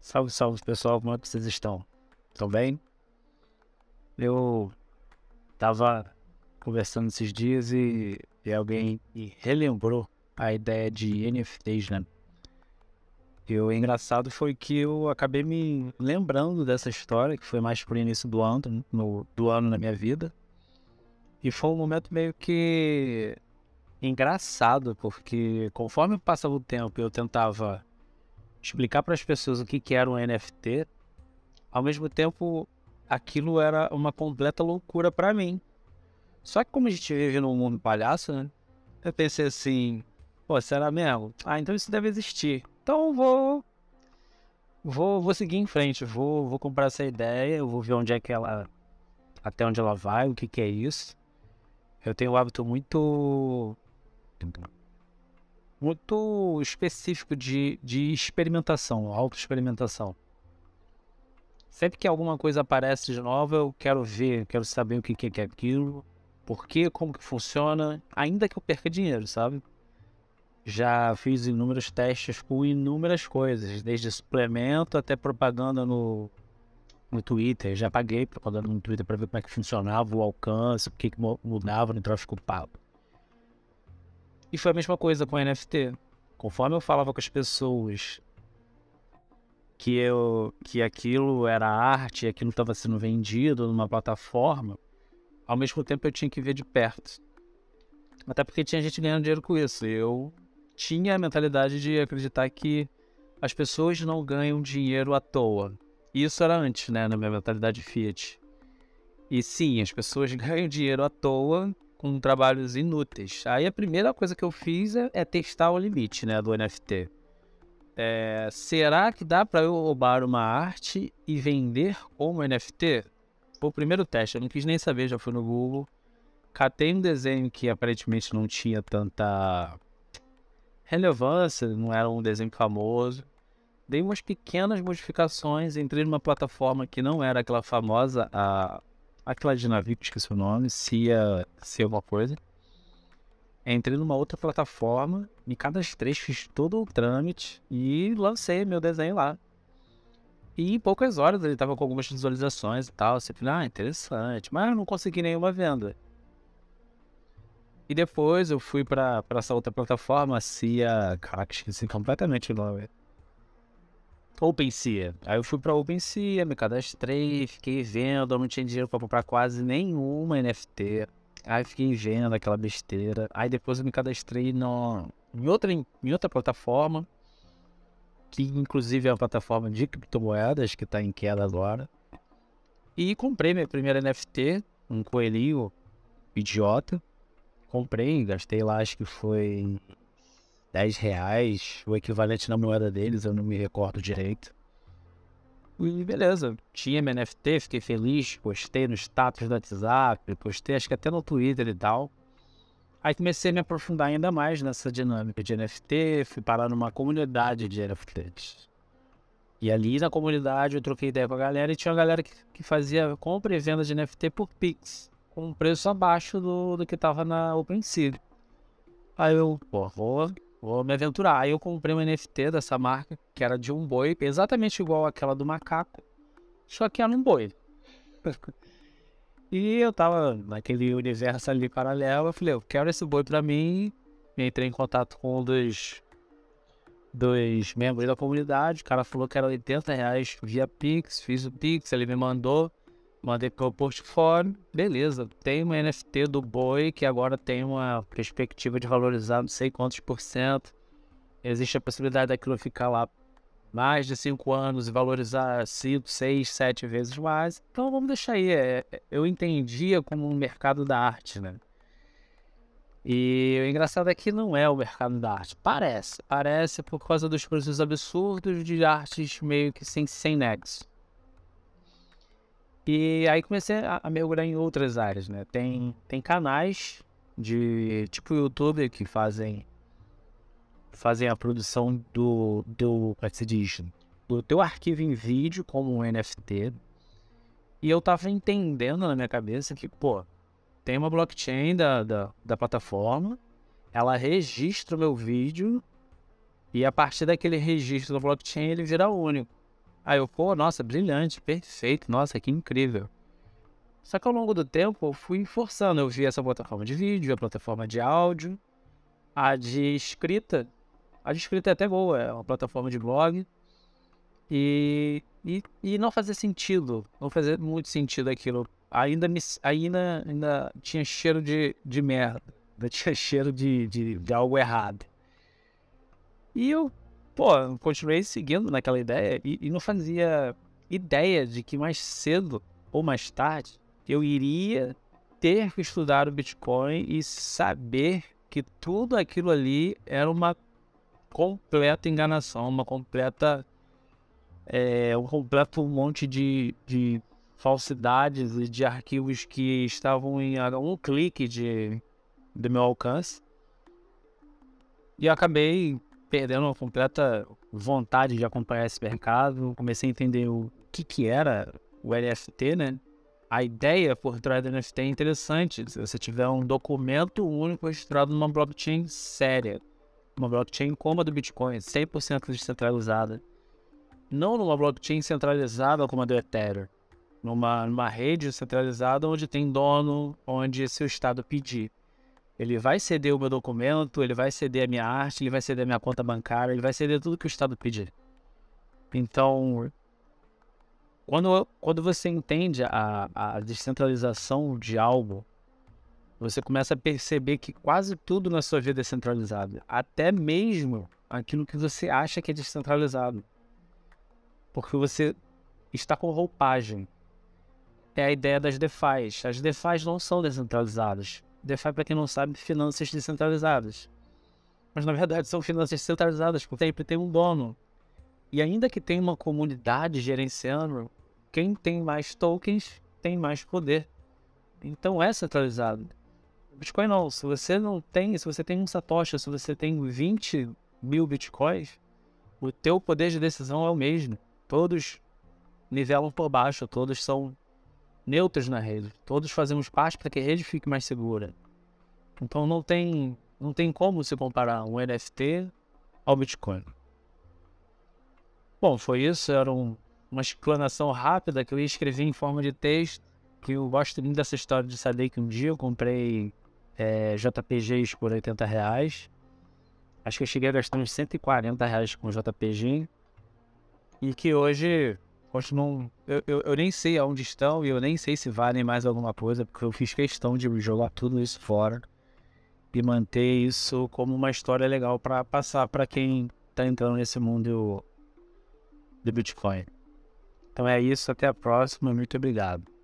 Salve, salve pessoal, como é que vocês estão? Estão bem? Eu tava conversando esses dias e, e alguém me relembrou a ideia de NFTs, né? E o engraçado foi que eu acabei me lembrando dessa história, que foi mais pro início do ano, no, do ano na minha vida. E foi um momento meio que engraçado, porque conforme passava o tempo eu tentava explicar para as pessoas o que, que era um NFT, ao mesmo tempo aquilo era uma completa loucura para mim. Só que como a gente vive num mundo palhaço, né? Eu pensei assim, pô, será mesmo? Ah, então isso deve existir. Então vou vou vou seguir em frente, vou vou comprar essa ideia, eu vou ver onde é que ela até onde ela vai, o que que é isso. Eu tenho um hábito muito muito específico de, de experimentação, autoexperimentação. Sempre que alguma coisa aparece de nova, eu quero ver, quero saber o que, que é aquilo, por quê, como que funciona, ainda que eu perca dinheiro, sabe? Já fiz inúmeros testes com inúmeras coisas, desde suplemento até propaganda no, no Twitter. Já paguei propaganda no Twitter para ver como é que funcionava o alcance, o que, que mudava no tráfego pago. E foi a mesma coisa com NFT. Conforme eu falava com as pessoas que eu que aquilo era arte, aquilo estava sendo vendido numa plataforma, ao mesmo tempo eu tinha que ver de perto. Até porque tinha gente ganhando dinheiro com isso. Eu tinha a mentalidade de acreditar que as pessoas não ganham dinheiro à toa. Isso era antes, né, na minha mentalidade Fiat. E sim, as pessoas ganham dinheiro à toa com trabalhos inúteis. Aí a primeira coisa que eu fiz é, é testar o limite né, do NFT. É, será que dá para eu roubar uma arte e vender como NFT? Foi o primeiro teste, eu não quis nem saber, já fui no Google. Catei um desenho que aparentemente não tinha tanta relevância, não era um desenho famoso. Dei umas pequenas modificações, entrei numa plataforma que não era aquela famosa, a aquela de navio, que esqueci o nome, Cia, Cia alguma coisa. Entrei numa outra plataforma, me cadastrei, fiz todo o trâmite e lancei meu desenho lá. E em poucas horas ele tava com algumas visualizações e tal. Você fala, ah, interessante. Mas não consegui nenhuma venda. E depois eu fui para essa outra plataforma, Cia. Caraca, esqueci completamente o nome. OpenSea. Aí eu fui para OpenSea, me cadastrei, fiquei vendo, não tinha dinheiro para comprar quase nenhuma NFT. Aí fiquei vendo aquela besteira. Aí depois eu me cadastrei no, em, outra, em outra plataforma, que inclusive é uma plataforma de criptomoedas que está em queda agora. E comprei minha primeira NFT, um coelhinho idiota. Comprei, gastei lá, acho que foi 10 reais, o equivalente na moeda deles, eu não me recordo direito. E beleza, tinha minha NFT, fiquei feliz, postei no status do WhatsApp, postei acho que até no Twitter e tal. Aí comecei a me aprofundar ainda mais nessa dinâmica de NFT, fui parar numa comunidade de NFTs. E ali na comunidade eu troquei ideia com a galera e tinha uma galera que, que fazia compra e venda de NFT por Pix, com um preço abaixo do, do que tava na OpenSea. Aí eu, pô, vou Vou me aventurar. Aí eu comprei um NFT dessa marca, que era de um boi, exatamente igual àquela do macaco, só que era um boi. e eu tava naquele universo ali paralelo, eu falei, eu quero esse boi pra mim. Entrei em contato com um dos, dos membros da comunidade, o cara falou que era 80 reais via Pix, fiz o Pix, ele me mandou. Mandei pro portfólio, beleza. Tem uma NFT do boi que agora tem uma perspectiva de valorizar não sei quantos por cento. Existe a possibilidade daquilo ficar lá mais de cinco anos e valorizar cinco, seis, sete vezes mais. Então vamos deixar aí. É, é, eu entendia como um mercado da arte, né? E o engraçado é que não é o mercado da arte. Parece. Parece por causa dos preços absurdos de artes meio que sem, sem nexo. E aí comecei a, a mergulhar em outras áreas, né? Tem, tem canais de tipo YouTube que fazem fazem a produção do, do como é? Do teu arquivo em vídeo como um NFT. E eu tava entendendo na minha cabeça que, pô, tem uma blockchain da, da, da plataforma ela registra o meu vídeo e a partir daquele registro do blockchain ele vira único. Aí eu, pô, nossa, brilhante, perfeito, nossa, que incrível. Só que ao longo do tempo eu fui forçando, eu vi essa plataforma de vídeo, a plataforma de áudio, a de escrita. A de escrita é até boa, é uma plataforma de blog. E, e, e não fazia sentido, não fazia muito sentido aquilo. Ainda, me, ainda, ainda tinha cheiro de, de merda, ainda tinha cheiro de, de, de algo errado. E eu, pô, continuei seguindo naquela ideia e, e não fazia ideia de que mais cedo ou mais tarde eu iria ter que estudar o Bitcoin e saber que tudo aquilo ali era uma completa enganação, uma completa. É, um completo monte de, de falsidades e de arquivos que estavam em um clique de, do meu alcance. E acabei perdendo uma completa vontade de acompanhar esse mercado. Comecei a entender o que, que era o NFT, né? A ideia por trás do NFT é interessante. Se você tiver um documento único registrado numa blockchain séria, uma blockchain como a do Bitcoin, 100% descentralizada, não numa blockchain centralizada como a do Ethereum, numa, numa rede centralizada onde tem dono, onde se o Estado pedir, ele vai ceder o meu documento, ele vai ceder a minha arte, ele vai ceder a minha conta bancária, ele vai ceder tudo que o Estado pedir. Então, quando, quando você entende a, a descentralização de algo, você começa a perceber que quase tudo na sua vida é centralizado. Até mesmo aquilo que você acha que é descentralizado. Porque você está com roupagem. É a ideia das DeFi. As DeFi não são descentralizadas. DeFi, para quem não sabe, finanças descentralizadas. Mas na verdade são finanças centralizadas, porque sempre tem um dono. E ainda que tenha uma comunidade gerenciando, quem tem mais tokens tem mais poder. Então é centralizado. Bitcoin não. Se você não tem, se você tem um Satoshi, se você tem 20 mil Bitcoins, o teu poder de decisão é o mesmo. Todos nivelam por baixo, todos são neutros na rede. Todos fazemos parte para que a rede fique mais segura. Então não tem, não tem como se comparar um NFT ao Bitcoin. Bom, foi isso. Era um, uma explanação rápida que eu escrevi em forma de texto. Que eu gosto muito dessa história de saber que um dia eu comprei é, JPGs por 80 reais. Acho que eu cheguei a gastar uns 140 reais com JPG. E que hoje continuam. Eu, eu, eu, nem sei aonde estão e eu nem sei se valem mais alguma coisa, porque eu fiz questão de jogar tudo isso fora e manter isso como uma história legal para passar para quem está entrando nesse mundo do Bitcoin. Então é isso, até a próxima, muito obrigado.